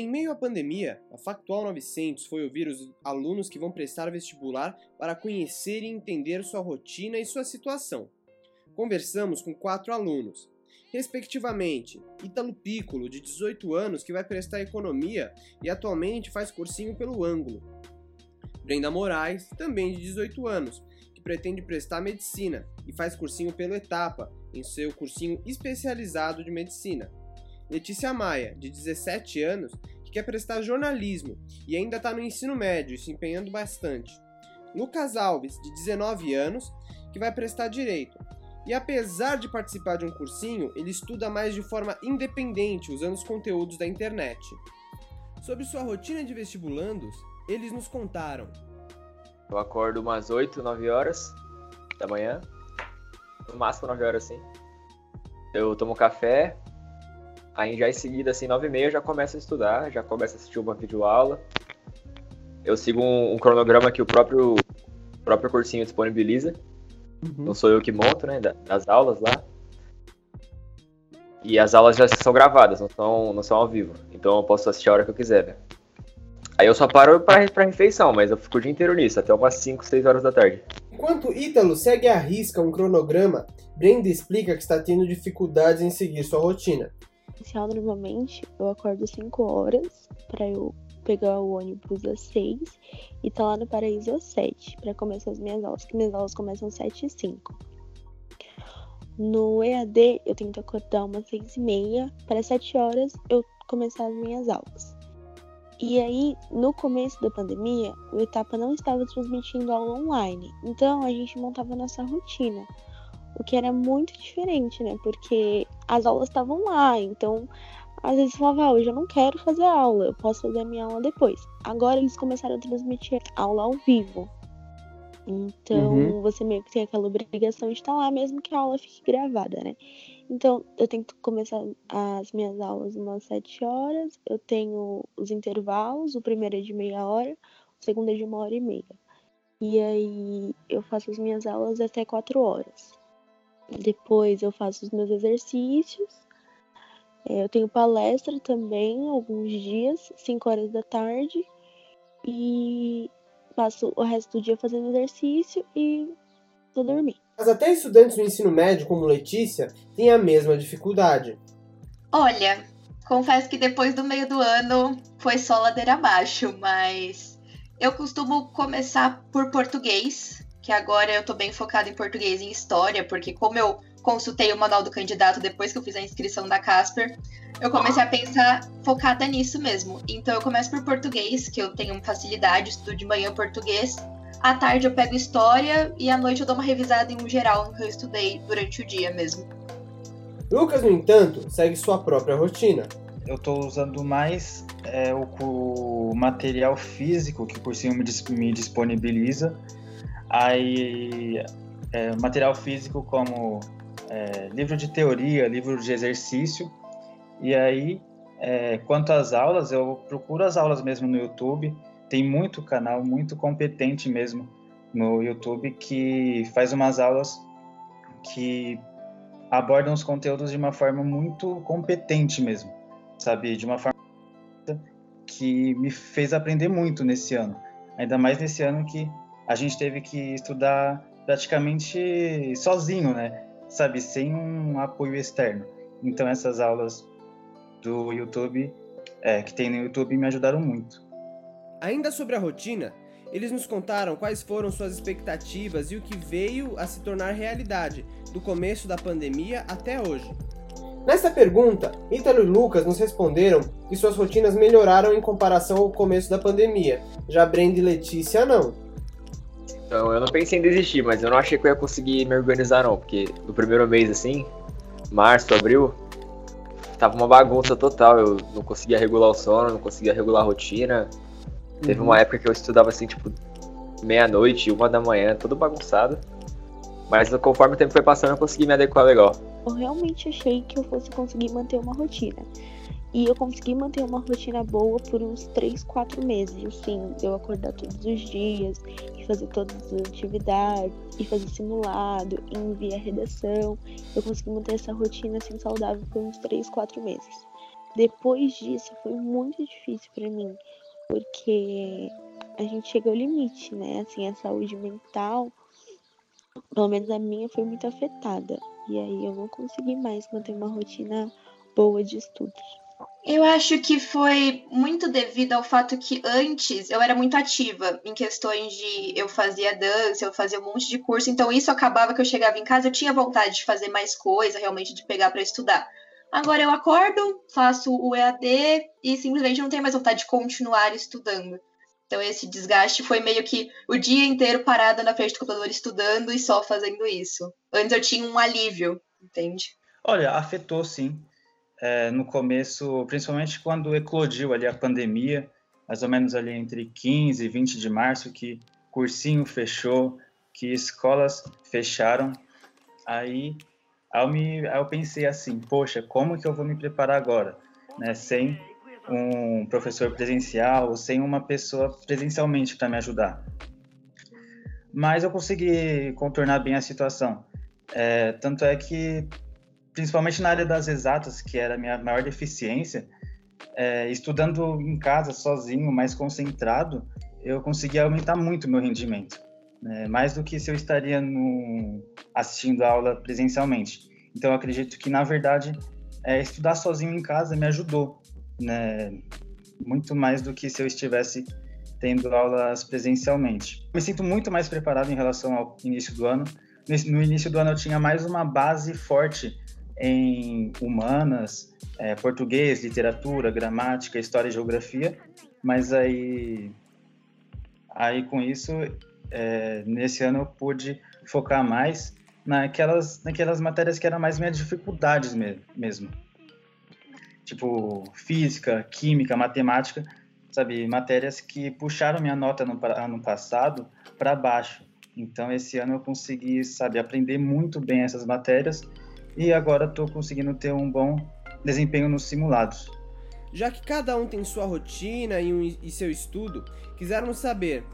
Em meio à pandemia, a Factual 900 foi ouvir os alunos que vão prestar vestibular para conhecer e entender sua rotina e sua situação. Conversamos com quatro alunos, respectivamente Ítalo Piccolo, de 18 anos, que vai prestar economia e atualmente faz cursinho pelo ângulo. Brenda Moraes, também de 18 anos, que pretende prestar medicina e faz cursinho pelo Etapa, em seu cursinho especializado de medicina. Letícia Maia, de 17 anos, que quer prestar jornalismo e ainda está no ensino médio, se empenhando bastante. Lucas Alves, de 19 anos, que vai prestar direito. E apesar de participar de um cursinho, ele estuda mais de forma independente, usando os conteúdos da internet. Sobre sua rotina de vestibulandos, eles nos contaram. Eu acordo umas 8, 9 horas da manhã. No máximo 9 horas, sim. Eu tomo café, Aí já em seguida, assim, nove e meia, já começo a estudar, já começo a assistir uma videoaula. Eu sigo um, um cronograma que o próprio, o próprio cursinho disponibiliza. Uhum. Não sou eu que monto, né, das aulas lá. E as aulas já são gravadas, não são, não são ao vivo. Então eu posso assistir a hora que eu quiser, né? Aí eu só paro pra, pra refeição, mas eu fico o dia inteiro nisso, até umas 5, 6 horas da tarde. Enquanto Ítalo segue à risca um cronograma, Brenda explica que está tendo dificuldades em seguir sua rotina inicial, normalmente, eu acordo 5 horas para eu pegar o ônibus às 6 e tá lá no Paraíso às 7 para começar as minhas aulas, que minhas aulas começam às 7 e 5. No EAD, eu tento acordar umas 6 e meia para 7 horas eu começar as minhas aulas. E aí, no começo da pandemia, o Etapa não estava transmitindo aula online, então a gente montava nossa rotina o que era muito diferente, né? Porque as aulas estavam lá, então às vezes falava, ah, hoje eu não quero fazer aula, eu posso fazer a minha aula depois. Agora eles começaram a transmitir aula ao vivo. Então uhum. você meio que tem aquela obrigação de estar lá, mesmo que a aula fique gravada, né? Então eu tento começar as minhas aulas umas sete horas, eu tenho os intervalos, o primeiro é de meia hora, o segundo é de uma hora e meia. E aí eu faço as minhas aulas até quatro horas. Depois eu faço os meus exercícios. É, eu tenho palestra também, alguns dias, 5 horas da tarde. E passo o resto do dia fazendo exercício e vou dormir. Mas até estudantes do ensino médio, como Letícia, têm a mesma dificuldade. Olha, confesso que depois do meio do ano foi só ladeira abaixo, mas eu costumo começar por português, que agora eu tô bem focada em português e em história, porque como eu consultei o manual do candidato depois que eu fiz a inscrição da Casper, eu comecei a pensar focada nisso mesmo. Então eu começo por português, que eu tenho facilidade, estudo de manhã português. À tarde eu pego história e à noite eu dou uma revisada em um geral no que eu estudei durante o dia mesmo. Lucas, no entanto, segue sua própria rotina. Eu estou usando mais é, o, o, material físico que o cursinho me, me disponibiliza Aí, é, material físico como é, livro de teoria, livro de exercício. E aí, é, quanto às aulas, eu procuro as aulas mesmo no YouTube. Tem muito canal, muito competente mesmo no YouTube que faz umas aulas que abordam os conteúdos de uma forma muito competente mesmo, sabe? De uma forma que me fez aprender muito nesse ano. Ainda mais nesse ano que a gente teve que estudar praticamente sozinho, né? Sabe, sem um apoio externo. Então essas aulas do YouTube, é, que tem no YouTube, me ajudaram muito. Ainda sobre a rotina, eles nos contaram quais foram suas expectativas e o que veio a se tornar realidade do começo da pandemia até hoje. Nessa pergunta, Ítalo e Lucas nos responderam que suas rotinas melhoraram em comparação ao começo da pandemia, já Brenda e Letícia não. Então, eu não pensei em desistir, mas eu não achei que eu ia conseguir me organizar, não. Porque no primeiro mês, assim, março, abril, tava uma bagunça total. Eu não conseguia regular o sono, não conseguia regular a rotina. Uhum. Teve uma época que eu estudava, assim, tipo, meia-noite, uma da manhã, tudo bagunçado. Mas conforme o tempo foi passando, eu consegui me adequar legal. Eu realmente achei que eu fosse conseguir manter uma rotina. E eu consegui manter uma rotina boa por uns 3, 4 meses. Assim, eu acordar todos os dias, fazer todas as atividades, e fazer simulado, enviar redação. Eu consegui manter essa rotina assim saudável por uns 3, 4 meses. Depois disso foi muito difícil para mim, porque a gente chega ao limite, né? Assim, a saúde mental, pelo menos a minha, foi muito afetada. E aí eu não consegui mais manter uma rotina boa de estudos. Eu acho que foi muito devido ao fato que antes eu era muito ativa em questões de eu fazia dança, eu fazia um monte de curso, então isso acabava que eu chegava em casa, eu tinha vontade de fazer mais coisa, realmente de pegar para estudar. Agora eu acordo, faço o EAD e simplesmente não tenho mais vontade de continuar estudando. Então esse desgaste foi meio que o dia inteiro parada na frente do computador estudando e só fazendo isso. Antes eu tinha um alívio, entende? Olha, afetou sim. É, no começo, principalmente quando eclodiu ali a pandemia, mais ou menos ali entre 15 e 20 de março, que cursinho fechou, que escolas fecharam. Aí, eu, me, eu pensei assim, poxa, como que eu vou me preparar agora? Né? Sem um professor presencial, sem uma pessoa presencialmente para me ajudar. Mas eu consegui contornar bem a situação. É, tanto é que principalmente na área das exatas, que era a minha maior deficiência, é, estudando em casa sozinho, mais concentrado, eu consegui aumentar muito meu rendimento, né? mais do que se eu estaria no, assistindo a aula presencialmente. Então, acredito que, na verdade, é, estudar sozinho em casa me ajudou, né? muito mais do que se eu estivesse tendo aulas presencialmente. Me sinto muito mais preparado em relação ao início do ano. No início do ano, eu tinha mais uma base forte em humanas, é, português, literatura, gramática, história e geografia, mas aí, aí com isso, é, nesse ano eu pude focar mais naquelas, naquelas matérias que eram mais minhas dificuldades mesmo. Tipo, física, química, matemática, sabe? Matérias que puxaram minha nota no ano passado para baixo. Então, esse ano eu consegui, sabe, aprender muito bem essas matérias e agora estou conseguindo ter um bom desempenho nos simulados. Já que cada um tem sua rotina e, um, e seu estudo, quisermos saber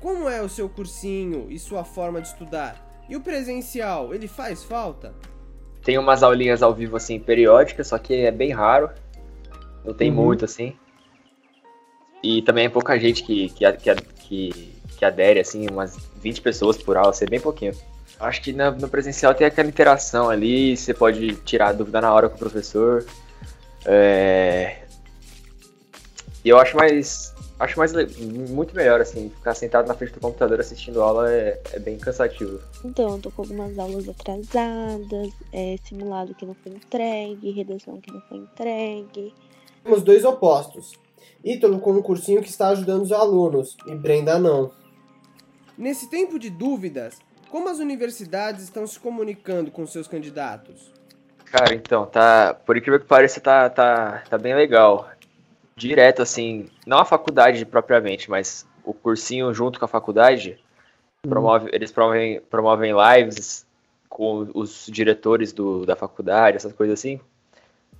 como é o seu cursinho e sua forma de estudar. E o presencial, ele faz falta? Tem umas aulinhas ao vivo assim periódicas, só que é bem raro. Não tem uhum. muito assim. E também é pouca gente que, que, que, que, que adere, assim, umas 20 pessoas por aula, ser bem pouquinho. Acho que na, no presencial tem aquela interação ali, você pode tirar a dúvida na hora com o professor. É... E eu acho mais. Acho mais muito melhor, assim, ficar sentado na frente do computador assistindo aula é, é bem cansativo. Então, eu tô com algumas aulas atrasadas, é, simulado que não foi entregue, redação que não foi entregue. Temos dois opostos. Ítalo com um cursinho que está ajudando os alunos, e Brenda não. Nesse tempo de dúvidas, como as universidades estão se comunicando com seus candidatos? Cara, então, tá. Por incrível que pareça, tá, tá, tá bem legal. Direto, assim, não a faculdade propriamente, mas o cursinho junto com a faculdade, hum. promove, eles promovem, promovem lives com os diretores do, da faculdade, essas coisas assim.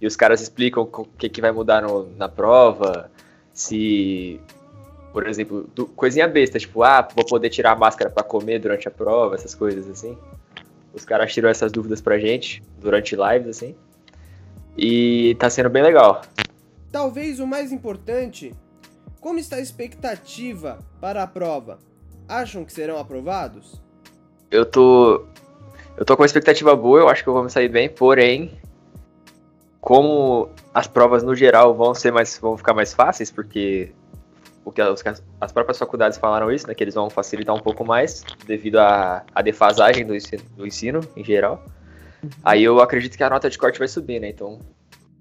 E os caras explicam o que, que vai mudar no, na prova, se por exemplo, do, coisinha besta, tipo, ah, vou poder tirar a máscara para comer durante a prova, essas coisas assim. Os caras tiram essas dúvidas pra gente durante lives, assim. E tá sendo bem legal. Talvez o mais importante, como está a expectativa para a prova? Acham que serão aprovados? Eu tô. Eu tô com uma expectativa boa, eu acho que eu vou me sair bem, porém, como as provas no geral vão ser mais. vão ficar mais fáceis, porque o que as, as, próprias faculdades falaram isso, né, que eles vão facilitar um pouco mais devido à, à defasagem do ensino, do ensino em geral. Uhum. Aí eu acredito que a nota de corte vai subir, né? Então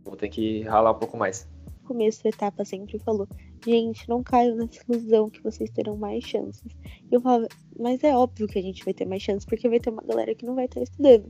vou ter que ralar um pouco mais. No começo da etapa sempre falou, gente, não caiam nessa ilusão que vocês terão mais chances. E eu falava, mas é óbvio que a gente vai ter mais chances, porque vai ter uma galera que não vai estar estudando.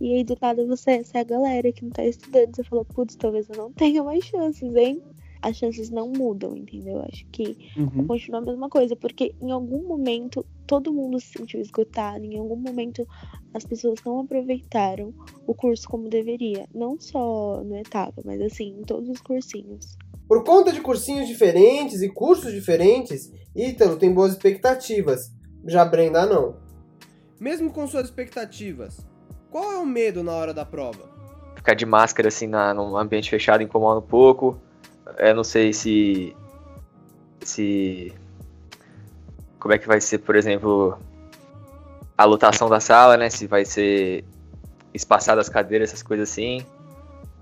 E aí do nada você, essa é a galera que não tá estudando, você falou, putz, talvez eu não tenha mais chances, hein? As chances não mudam, entendeu? Acho que Uhum. continua a mesma coisa, porque em algum momento todo mundo se sentiu esgotado, em algum momento as pessoas não aproveitaram o curso como deveria, não só no etapa, mas assim, em todos os cursinhos. Por conta de cursinhos diferentes e cursos diferentes, Ítalo tem boas expectativas. Já Brenda não. Mesmo com suas expectativas, qual é o medo na hora da prova? Ficar de máscara assim na, num ambiente fechado incomoda um pouco. Eu não sei se. se. Como é que vai ser, por exemplo, a lotação da sala, né? Se vai ser espaçada as cadeiras, essas coisas assim.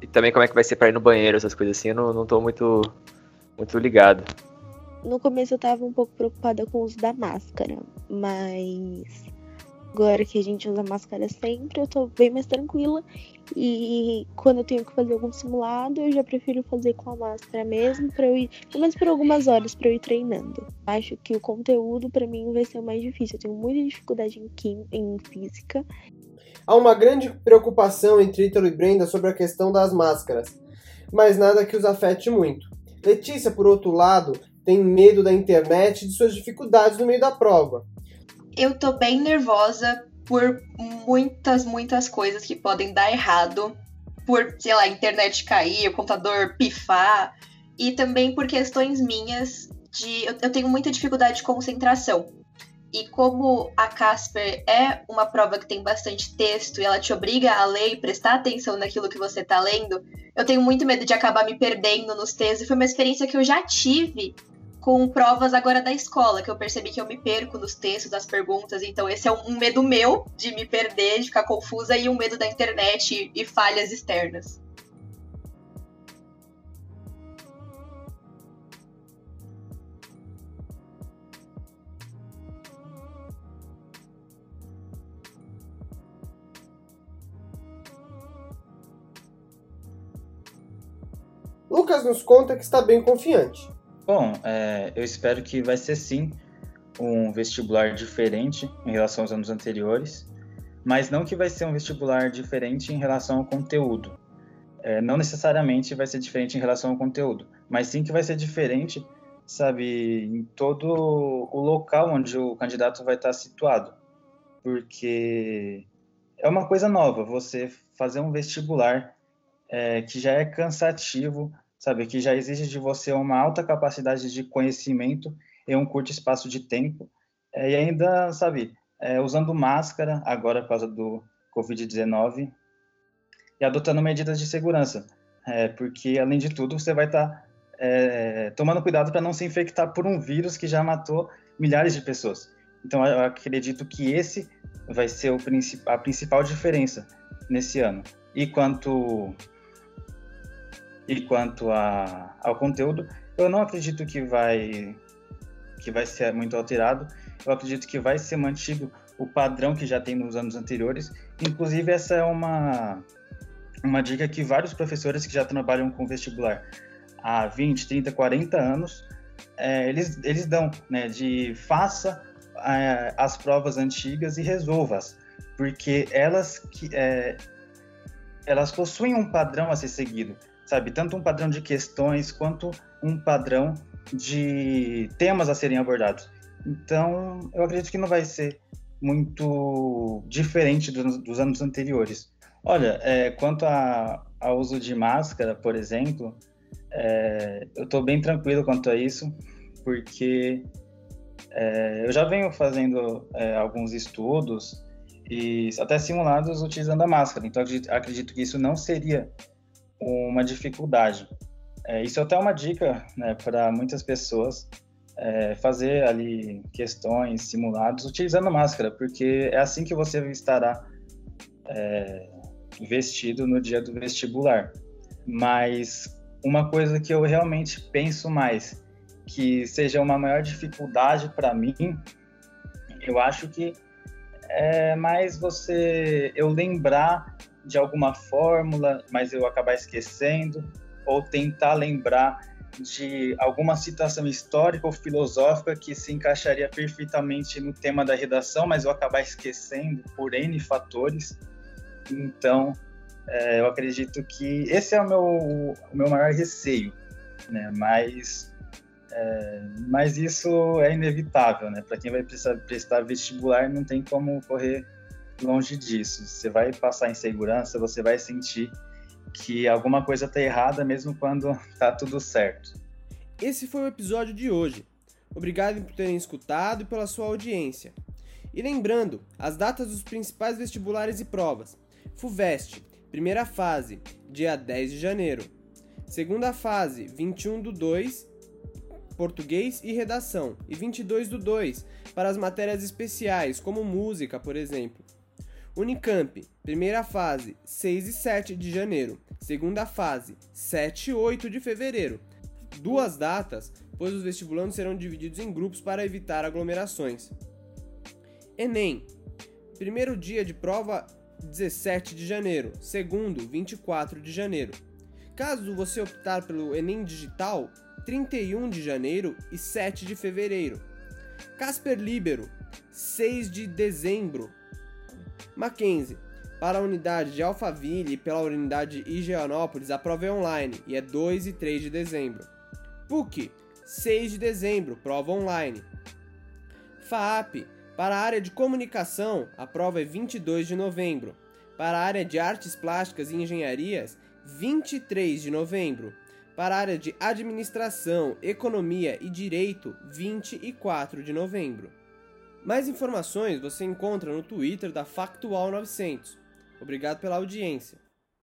E também como é que vai ser pra ir no banheiro, essas coisas assim, eu não, não tô muito, muito ligado. No começo eu tava um pouco preocupada com o uso da máscara, mas agora que a gente usa máscara sempre, eu tô bem mais tranquila. E quando eu tenho que fazer algum simulado, eu já prefiro fazer com a máscara mesmo, para eu ir, pelo menos por algumas horas, para eu ir treinando. Acho que o conteúdo para mim vai ser o mais difícil. Eu tenho muita dificuldade em, quim, em física. Há uma grande preocupação entre Ítalo e Brenda sobre a questão das máscaras, mas nada que os afete muito. Letícia, por outro lado, tem medo da internet e de suas dificuldades no meio da prova. Eu tô bem nervosa por muitas, muitas coisas que podem dar errado. Por, sei lá, a internet cair, o computador pifar. E também por questões minhas de. Eu, eu tenho muita dificuldade de concentração. E como a Casper é uma prova que tem bastante texto e ela te obriga a ler e prestar atenção naquilo que você tá lendo, eu tenho muito medo de acabar me perdendo nos textos. E foi uma experiência que eu já tive com provas agora da escola, que eu percebi que eu me perco nos textos, das perguntas. Então, esse é um medo meu de me perder, de ficar confusa, e um medo da internet e, e falhas externas. Lucas nos conta que está bem confiante. Bom, é, eu espero que vai ser sim um vestibular diferente em relação aos anos anteriores, mas não que vai ser um vestibular diferente em relação ao conteúdo. É, não necessariamente vai ser diferente em relação ao conteúdo, mas sim que vai ser diferente, sabe, em todo o local onde o candidato vai estar situado, porque é uma coisa nova você fazer um vestibular é, que já é cansativo, sabe, que já exige de você uma alta capacidade de conhecimento em um curto espaço de tempo, é, e ainda, sabe, é, usando máscara, agora por causa do Covid-19, e adotando medidas de segurança, é, porque, além de tudo, você vai estar tá, tomando cuidado para não se infectar por um vírus que já matou milhares de pessoas. Então, eu acredito que esse vai ser o a principal diferença nesse ano. E quanto e quanto a, ao conteúdo, eu não acredito que vai que vai ser muito alterado. Eu acredito que vai ser mantido o padrão que já tem nos anos anteriores. Inclusive essa é uma uma dica que vários professores que já trabalham com vestibular há 20, 30, 40 anos, é, eles, eles dão, né, de faça é, as provas antigas e resolva-as, porque elas, que, é, elas possuem um padrão a ser seguido sabe? Tanto um padrão de questões quanto um padrão de temas a serem abordados. Então, eu acredito que não vai ser muito diferente do, dos anos anteriores. Olha, é, quanto ao uso de máscara, por exemplo, é, eu estou bem tranquilo quanto a isso, porque é, eu já venho fazendo é, alguns estudos e até simulados utilizando a máscara. Então, acredito, acredito que isso não seria uma dificuldade. É, isso é até uma dica né, para muitas pessoas é, fazer ali questões, simulados, utilizando máscara, porque é assim que você estará é, vestido no dia do vestibular. Mas uma coisa que eu realmente penso mais, que seja uma maior dificuldade para mim, eu acho que é mais você eu lembrar de alguma fórmula, mas eu acabar esquecendo, ou tentar lembrar de alguma citação histórica ou filosófica que se encaixaria perfeitamente no tema da redação, mas eu acabar esquecendo por N fatores. Então, é, eu acredito que esse é o meu, o meu maior receio, né? Mas, é, mas isso é inevitável, né? Para quem vai prestar, prestar vestibular, não tem como correr longe disso. Você vai passar insegurança, você vai sentir que alguma coisa está errada mesmo quando está tudo certo. Esse foi o episódio de hoje. Obrigado por terem escutado e pela sua audiência. E lembrando, as datas dos principais vestibulares e provas. FUVEST, primeira fase, dia 10 de janeiro. Segunda fase, 21 do 2, português e redação, e 22 do 2 para as matérias especiais, como música, por exemplo. Unicamp, primeira fase, 6 e 7 de janeiro. Segunda fase, 7 e 8 de fevereiro. Duas datas, pois os vestibulandos serão divididos em grupos para evitar aglomerações. Enem. Primeiro dia de prova, 17 de janeiro. Segundo, 24 de janeiro. Caso você optar pelo Enem Digital, 31 de janeiro e 7 de fevereiro. Casper Libero, 6 de dezembro Mackenzie. Para a unidade de Alphaville e pela unidade de Higienópolis, a prova é online e é 2 e 3 de dezembro. PUC, 6 de dezembro, prova online. FAAP, para a área de comunicação, a prova é 22 de novembro. Para a área de artes plásticas e engenharias, 23 de novembro. Para a área de administração, economia e direito, 24 de novembro. Mais informações você encontra no Twitter da Factual 900. Obrigado pela audiência.